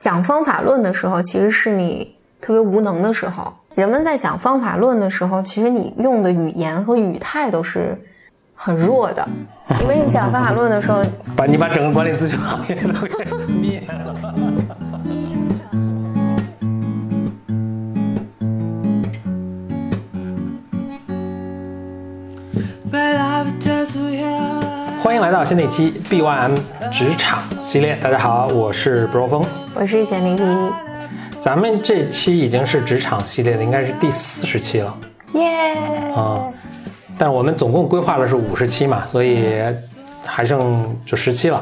讲方法论的时候，其实是你特别无能的时候。人们在讲方法论的时候，其实你用的语言和语态都是很弱的，因为你讲方法论的时候，把你把整个管理咨询行业都给灭了。欢迎来到新的一期 BYM 职场系列。大家好，我是 Bro 峰，我是简丽丽。咱们这期已经是职场系列的，应该是第四十期了。耶！啊，但是我们总共规划的是五十期嘛，所以还剩就十期了。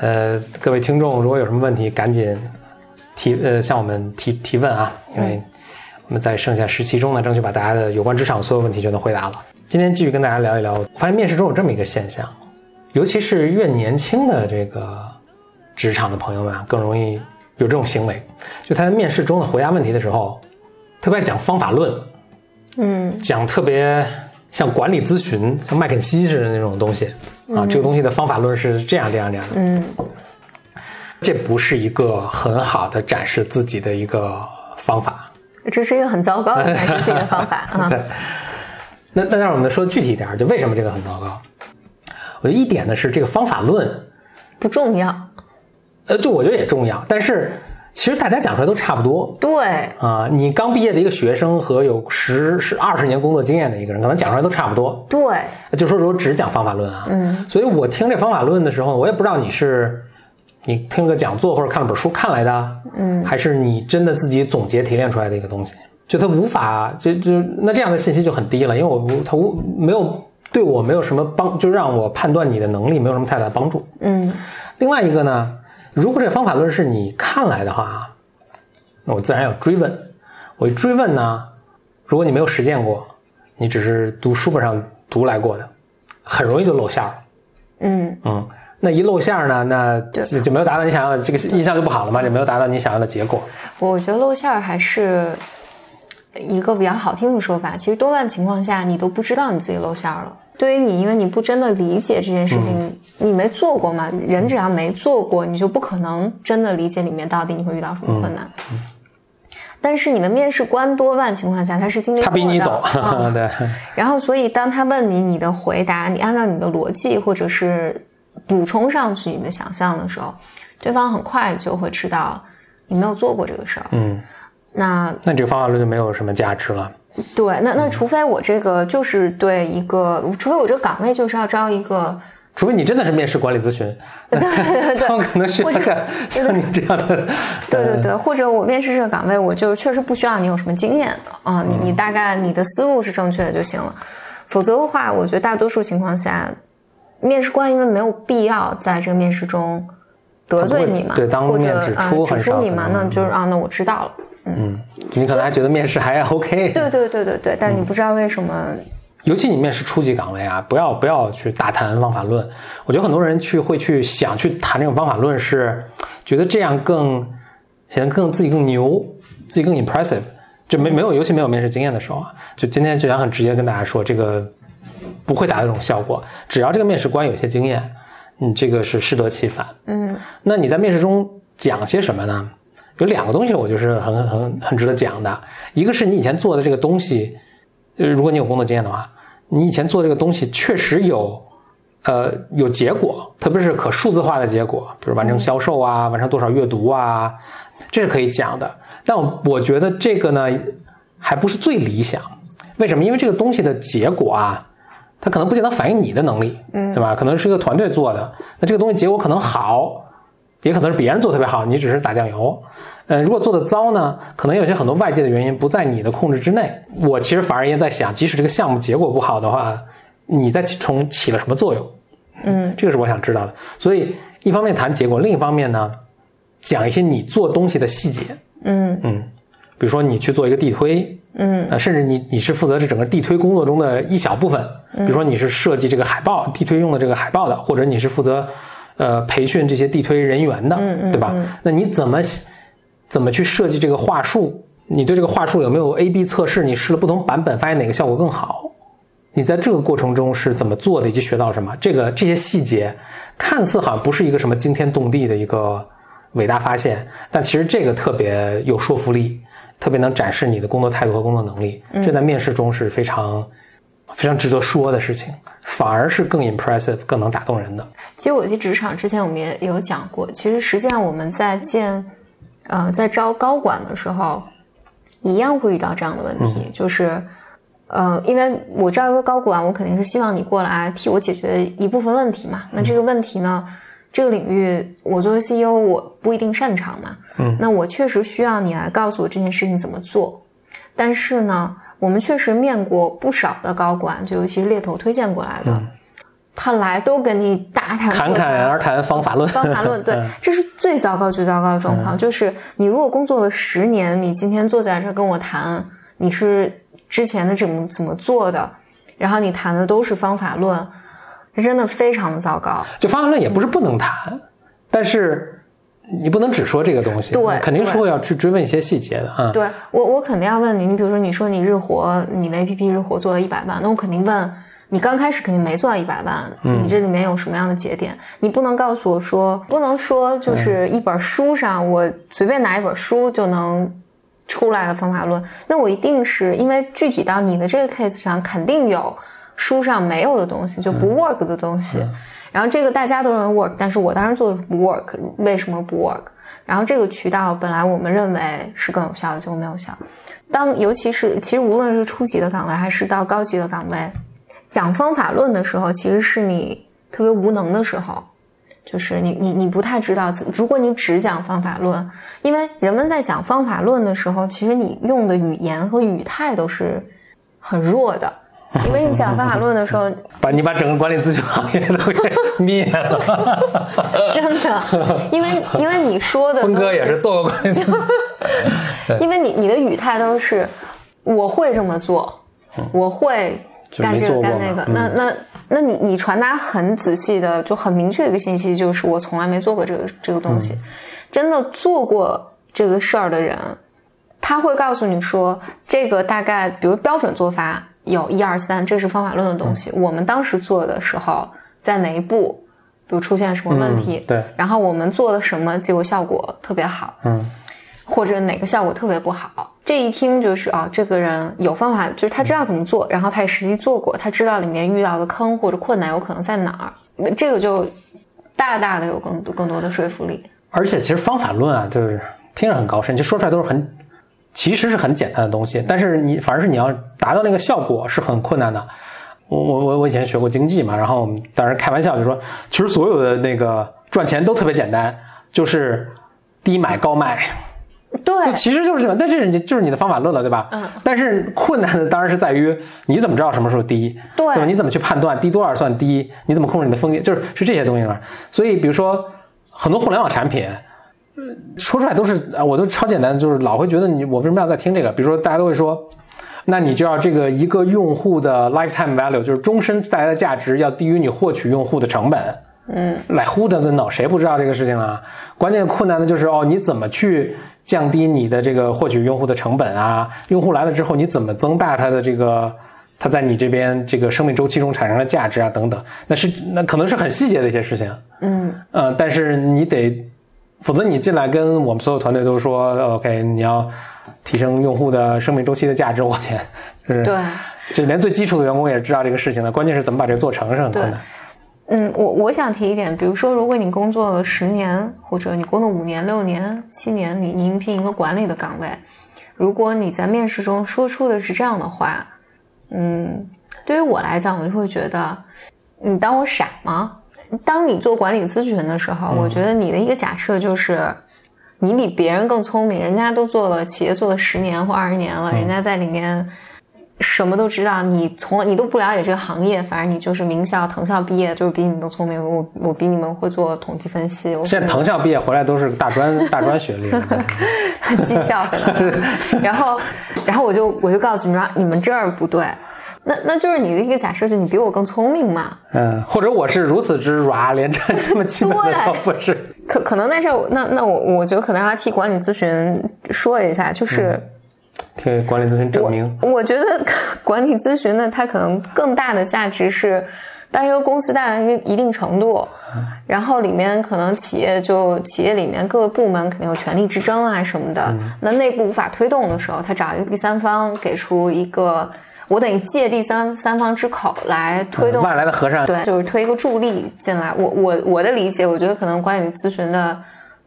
呃，各位听众，如果有什么问题，赶紧提呃向我们提提问啊，因为我们在剩下十期中呢，争取把大家的有关职场所有问题全都回答了。今天继续跟大家聊一聊，发现面试中有这么一个现象，尤其是越年轻的这个职场的朋友们啊，更容易有这种行为，就他在面试中的回答问题的时候，特别爱讲方法论，嗯讲特别像管理咨询、像麦肯锡似的那种东西啊，这个东西的方法论是这样这样这样的，嗯这不是一个很好的展示自己的一个方法。这是一个很糟糕的展示自己的方法啊。对，那那让我们说具体一点，就为什么这个很糟糕？我觉得一点呢是这个方法论，不重要。呃，就我觉得也重要，但是其实大家讲出来都差不多对，啊。你刚毕业的一个学生和有十十二十年工作经验的一个人，可能讲出来都差不多。对，就说如果只讲方法论啊，嗯，所以我听这方法论的时候，我也不知道你是你听个讲座或者看了本书看来的，嗯还是你真的自己总结提炼出来的一个东西，就它无法就就那这样的信息就很低了，因为我无它无没有对我没有什么帮，就让我判断你的能力没有什么太大的帮助。嗯另外一个呢，如果这方法论是你看来的话，那我自然要追问。我一追问呢，如果你没有实践过，你只是读书本上读来过的，很容易就露馅儿了。嗯嗯，那一露馅儿呢，那就就没有达到你想要的这个印象就不好了嘛，就没有达到你想要的结果。我觉得露馅儿还是一个比较好听的说法。其实多半情况下，你都不知道你自己露馅儿了。对于你，因为你不真的理解这件事情，你没做过嘛。人只要没做过，你就不可能真的理解里面到底你会遇到什么困难。但是你的面试官多半情况下他是经历过的，他比你懂，啊 对，然后，所以当他问你你的回答，你按照你的逻辑或者是补充上去你的想象的时候，对方很快就会知道你没有做过这个事儿。嗯，那那这个方法论就没有什么价值了。对，那那除非我这个就是对一个，除非我这个岗位就是要招一个，除非你真的是面试管理咨询，对对对 他们可能需要像像你这样的，对对对，或者我面试这个岗位，我就确实不需要你有什么经验啊、你你大概你的思路是正确的就行了。否则的话，我觉得大多数情况下，面试官因为没有必要在这个面试中得罪你嘛，对当或面指出指出你嘛，那就是啊，那我知道了。嗯，你可能还觉得面试还 OK，对对对对对，但是你不知道为什么，尤其你面试初级岗位啊，不要不要去大谈方法论。我觉得很多人去会去想去谈这种方法论，是觉得这样更显得更自己更牛，自己更 impressive。就没没有，尤其没有面试经验的时候啊，就今天就想很直接跟大家说，这个不会达到这种效果。只要这个面试官有些经验，你这个是适得其反。嗯那你在面试中讲些什么呢？有两个东西我就是很很很很值得讲的，一个是你以前做的这个东西，呃，如果你有工作经验的话，你以前做这个东西确实有，呃，有结果，特别是可数字化的结果，比如完成销售啊，完成多少阅读啊，这是可以讲的。但我我觉得这个呢，还不是最理想。为什么？因为这个东西的结果啊，它可能不见得反映你的能力，嗯对吧？可能是一个团队做的，那这个东西结果可能好，也可能是别人做得特别好，你只是打酱油。嗯，如果做的糟呢，可能有些很多外界的原因不在你的控制之内。我其实反而也在想，即使这个项目结果不好的话，你在其中起了什么作用？嗯这个是我想知道的。所以一方面谈结果，另一方面呢，讲一些你做东西的细节。嗯嗯，比如说你去做一个地推，嗯呃，甚至你你是负责这整个地推工作中的一小部分，比如说你是设计这个海报，地推用的这个海报的，或者你是负责呃培训这些地推人员的，嗯嗯对吧？嗯那你怎么怎么去设计这个话术？你对这个话术有没有 A/B 测试？你试了不同版本，发现哪个效果更好？你在这个过程中是怎么做的，以及学到什么？这个这些细节看似好像不是一个什么惊天动地的一个伟大发现，但其实这个特别有说服力，特别能展示你的工作态度和工作能力，这在面试中是非常非常值得说的事情，反而是更 impressive、更能打动人的。其实我去职场之前，我们也有讲过，其实实际上我们在见，呃，在招高管的时候，一样会遇到这样的问题，就是，呃，因为我招一个高管，我肯定是希望你过来替我解决一部分问题嘛。那这个问题呢，这个领域我作为 CEO 我不一定擅长嘛，嗯，那我确实需要你来告诉我这件事情怎么做。但是呢，我们确实面过不少的高管，就尤其是猎头推荐过来的，他来都跟你大谈侃侃而谈方法论，方法论，对嗯，这是最糟糕、最糟糕的状况。就是你如果工作了十年，你今天坐在这儿跟我谈，你是之前的怎么怎么做的，然后你谈的都是方法论，这真的非常的糟糕。就方法论也不是不能谈，但是你不能只说这个东西，对肯定是会要去追问一些细节的啊。对我，我肯定要问你，你比如说，你说你日活，你的 APP 日活做了一百万，那我肯定问你，刚开始肯定没做到一百万，你这里面有什么样的节点？你不能告诉我说，不能说就是一本书上，我随便拿一本书就能出来的方法论，那我一定是因为具体到你的这个 case 上，肯定有书上没有的东西，就不 work 的东西。然后这个大家都认为 work，但是我当时做的不 work，为什么不 work？然后这个渠道本来我们认为是更有效的，结果没有效。当尤其是其实无论是初级的岗位还是到高级的岗位，讲方法论的时候，其实是你特别无能的时候，就是你你你不太知道，如果你只讲方法论，因为人们在讲方法论的时候，其实你用的语言和语态都是很弱的，因为你讲方法论的时候，把你把整个管理咨询行业都给 灭了。真的，因为因为你说的峰哥也是做过管理咨询，因为你你的语态都是我会这么做，我会干这个干那个。嘛，那那那你你传达很仔细的就很明确的一个信息，就是我从来没做过这个这个东西。真的做过这个事儿的人，他会告诉你说，这个大概比如标准做法有一二三，这是方法论的东西。我们当时做的时候，在哪一步，比如出现什么问题，嗯对。然后我们做了什么，结果效果特别好，嗯，或者哪个效果特别不好，这一听就是啊，这个人有方法，就是他知道怎么做，然后他也实际做过，他知道里面遇到的坑或者困难有可能在哪儿，这个就大大的有更多更多的说服力。而且其实方法论啊，就是听着很高深，就说出来都是很，其实是很简单的东西，但是你反而是你要达到那个效果是很困难的。我我我我以前学过经济嘛，然后我们当时开玩笑就说，其实所有的那个赚钱都特别简单，就是低买高卖，对就，其实就是这样，但这是你就是你的方法论了，对吧？嗯。但是困难的当然是在于你怎么知道什么时候低，对吧？你怎么去判断低多少算低？你怎么控制你的风险？就是是这些东西嘛。所以比如说很多互联网产品，说出来都是啊，我都超简单，就是老会觉得你我为什么要再听这个？比如说大家都会说。那你就要这个一个用户的 lifetime value，就是终身带来的价值要低于你获取用户的成本。嗯，来 who doesn't know？谁不知道这个事情啊？关键困难的就是哦，你怎么去降低你的这个获取用户的成本啊？用户来了之后，你怎么增大他的这个他在你这边这个生命周期中产生的价值啊？等等，那是那可能是很细节的一些事情。嗯，呃，但是你得，否则你进来跟我们所有团队都说，OK，你要提升用户的生命周期的价值，我天，就是对。就连最基础的员工也知道这个事情的，关键是怎么把这个做成是很困难。嗯，我我想提一点，比如说，如果你工作了十年，或者你工作五年、六年、七年，你你应聘一个管理的岗位，如果你在面试中说出的是这样的话，嗯，对于我来讲，我就会觉得你当我傻吗？当你做管理咨询的时候，我觉得你的一个假设就是你比别人更聪明，人家都做了企业做了十年或二十年了，人家在里面。什么都知道，你从你都不了解这个行业，反正你就是名校、藤校毕业，就是比你们都聪明。我我比你们会做统计分析。我现在藤校毕业回来都是大专大专学历了，绩效回来了。然后，然后我就我就告诉你说，你们这儿不对。那那就是你的一个假设，就你比我更聪明嘛？嗯，或者我是如此之软，连这这么基本的都不是。可可能那事儿，那那我我觉得可能要替管理咨询说一下，就是。嗯替管理咨询证明，我，我觉得管理咨询呢，它可能更大的价值是，当一个公司大到一一定程度，然后里面可能企业就企业里面各个部门肯定有权力之争啊什么的，那内部无法推动的时候，他找一个第三方给出一个，我等于借第三三方之口来推动外来的和尚，对，就是推一个助力进来。我我我的理解，我觉得可能管理咨询的。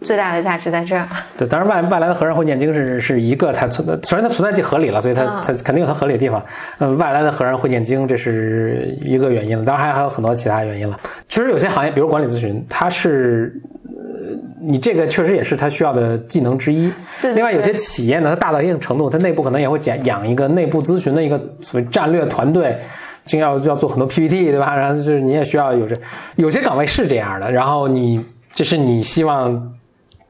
最大的价值在这儿。对，当然外外来的和尚会念经是是一个它存在，虽然它存在即合理了，所以它它肯定有它合理的地方。嗯，外来的和尚会念经，这是一个原因了。当然还还有很多其他原因了。其实有些行业，比如管理咨询，它是呃，你这个确实也是他需要的技能之一。对。另外有些企业呢，它大到一定程度，它内部可能也会养养一个内部咨询的一个所谓战略团队，就要要做很多 PPT，对吧？然后就是你也需要有这有些岗位是这样的。然后你这是你希望。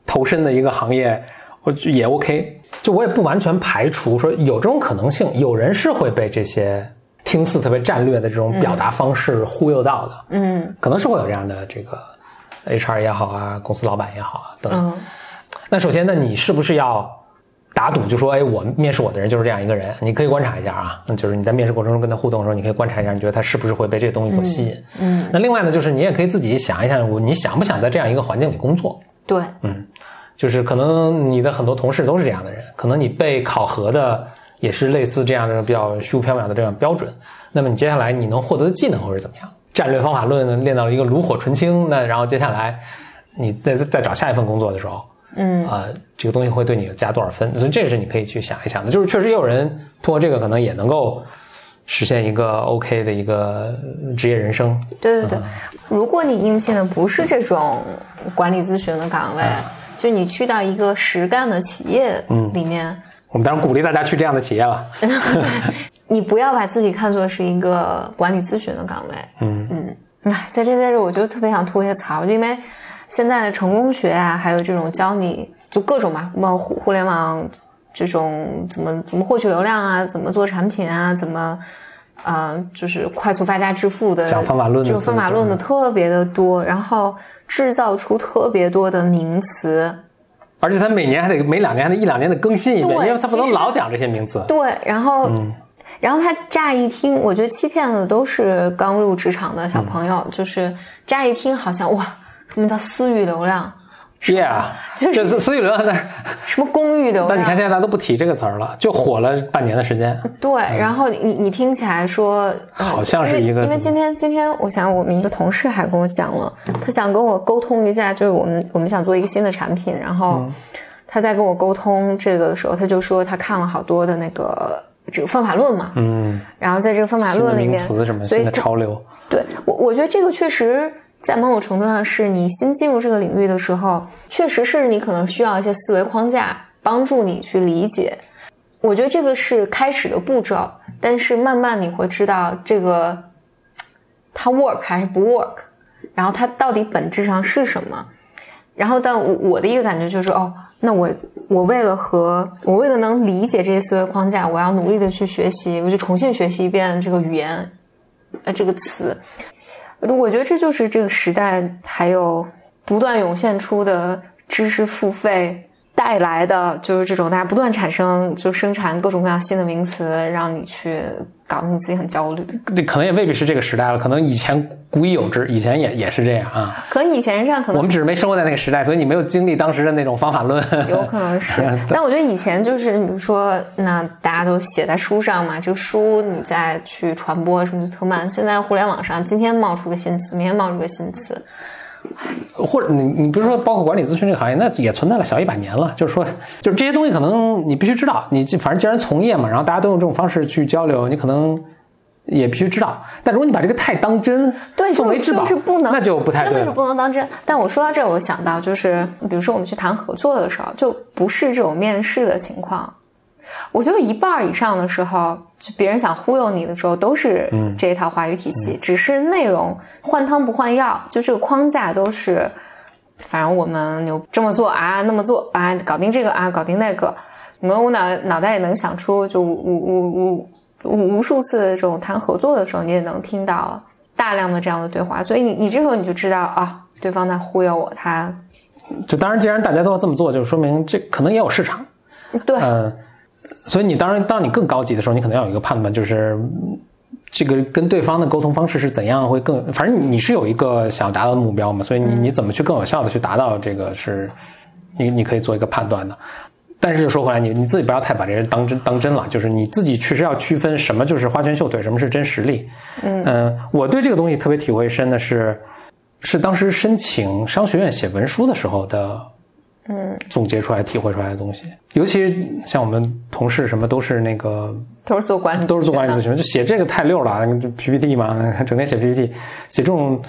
投身的一个行业，我也 OK，就我也不完全排除说有这种可能性，有人是会被这些听似特别战略的这种表达方式忽悠到的，嗯，可能是会有这样的这个 HR 也好啊，公司老板也好啊等。那首先，那你是不是要打赌，就说，哎，我面试我的人就是这样一个人？你可以观察一下啊，就是你在面试过程中跟他互动的时候，你可以观察一下，你觉得他是不是会被这个东西所吸引？嗯。那另外呢，就是你也可以自己想一想，我你想不想在这样一个环境里工作？对，嗯，就是可能你的很多同事都是这样的人，可能你被考核的也是类似这样的比较虚无缥缈的这样标准。那么你接下来你能获得的技能会是怎么样？战略方法论呢练到了一个炉火纯青，那然后接下来你再再找下一份工作的时候，嗯啊，这个东西会对你加多少分？所以这是你可以去想一想的。就是确实也有人通过这个可能也能够。实现一个 OK 的一个职业人生。对对对，如果你应聘的不是这种管理咨询的岗位，就你去到一个实干的企业里面，我们当然鼓励大家去这样的企业了。你不要把自己看作是一个管理咨询的岗位。嗯嗯，哎，在这在这，我就特别想吐一些槽，因为现在的成功学啊，还有这种教你就各种嘛，么互互联网。这种怎么怎么获取流量啊？怎么做产品啊？怎么，呃，就是快速发家致富的讲方法论，的，就方法论的特别的多，然后制造出特别多的名词，而且他每年还得每两年还得一两年的更新一遍，因为他不能老讲这些名词。对，然后，然后他乍一听，我觉得欺骗的都是刚入职场的小朋友，就是乍一听好像哇，什么叫私域流量？Yeah，就是私域流量在 什么公域流量？但你看现在大家都不提这个词儿了，就火了半年的时间。对，然后你你听起来说好像是一个，因为今天今天我想我们一个同事还跟我讲了，他想跟我沟通一下，就是我们我们想做一个新的产品，然后他在跟我沟通这个的时候，他就说他看了好多的那个这个方法论嘛，嗯，然后在这个方法论里面，词什么新的潮流，对我我觉得这个确实。在某种程度上，是你新进入这个领域的时候，确实是你可能需要一些思维框架帮助你去理解。我觉得这个是开始的步骤，但是慢慢你会知道这个它 work 还是不 work，然后它到底本质上是什么。然后，但我我的一个感觉就是，哦，那我我为了和我为了能理解这些思维框架，我要努力的去学习，我就重新学习一遍这个语言，呃，这个词。我觉得这就是这个时代还有不断涌现出的知识付费带来的，就是这种大家不断产生就生产各种各样新的名词，让你去搞得你自己很焦虑。那可能也未必是这个时代了，可能以前古已有之，以前也也是这样啊。可能以前是这样，可能我们只是没生活在那个时代，所以你没有经历当时的那种方法论。有可能是，但我觉得以前就是，比如说，那大家都写在书上嘛，这个书你再去传播什么就特慢。现在互联网上，今天冒出个新词，明天冒出个新词。或者你你比如说，包括管理咨询这个行业，那也存在了小一百年了。就是说，就是这些东西可能你必须知道，你反正既然从业嘛，然后大家都用这种方式去交流，你可能也必须知道。但如果你把这个太当真，对，奉为至宝，是不能，那就不太对真的是不能当真。但我说到这，我想到就是，比如说我们去谈合作的时候，就不是这种面试的情况。我觉得一半以上的时候，就别人想忽悠你的时候，都是这一套话语体系，只是内容换汤不换药，就这个框架都是，反正我们有这么做啊，那么做啊，搞定这个啊，搞定那个，你们我脑脑袋也能想出，就无无无无无数次的这种谈合作的时候，你也能听到大量的这样的对话，所以你你这时候你就知道啊，对方在忽悠我，他就当然，既然大家都要这么做，就说明这可能也有市场，对，嗯。所以你当然，当你更高级的时候，你可能要有一个判断，就是这个跟对方的沟通方式是怎样会更，反正你是有一个想要达到的目标嘛，所以你你怎么去更有效的去达到这个是，你你可以做一个判断的。但是说回来，你你自己不要太把这人当真当真了，就是你自己确实要区分什么就是花拳绣腿，什么是真实力。嗯我对这个东西特别体会深的是，是当时申请商学院写文书的时候的，嗯，总结出来、体会出来的东西。尤其像我们同事什么都是那个都是做管理，都是做管理咨询，就写这个太溜了，就 PPT 嘛，整天写 PPT，写这种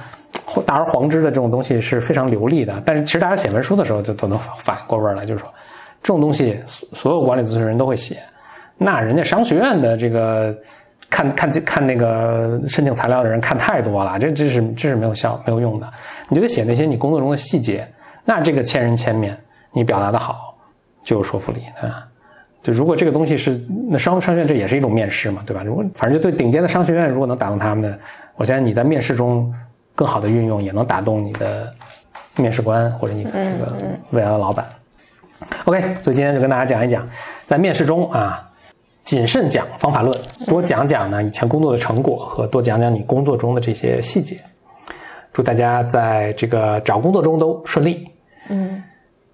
大而黄之的这种东西是非常流利的。但是其实大家写文书的时候就都能反过味儿来，就是说。这种东西，所所有管理咨询人都会写。那人家商学院的这个看看看那个申请材料的人看太多了，这这是这是没有效没有用的。你就得写那些你工作中的细节。那这个千人千面，你表达的好就有说服力啊。就如果这个东西是那商商学院，这也是一种面试嘛，对吧？如果反正就对顶尖的商学院，如果能打动他们的，我相信你在面试中更好的运用，也能打动你的面试官或者你的这个未来的老板。OK，所以今天就跟大家讲一讲，在面试中啊，谨慎讲方法论，多讲讲呢以前工作的成果和多讲讲你工作中的这些细节。祝大家在这个找工作中都顺利。嗯，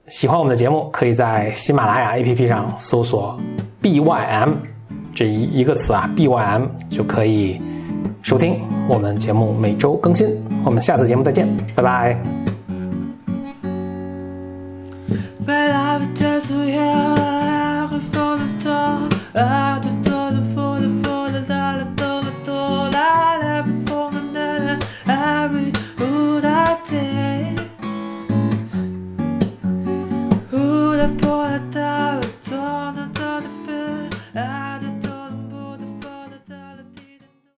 喜欢我们的节目，可以在喜马拉雅 APP 上搜索 BYM 这一一个词啊，BYM 就可以收听我们节目，每周更新。我们下次节目再见，拜拜。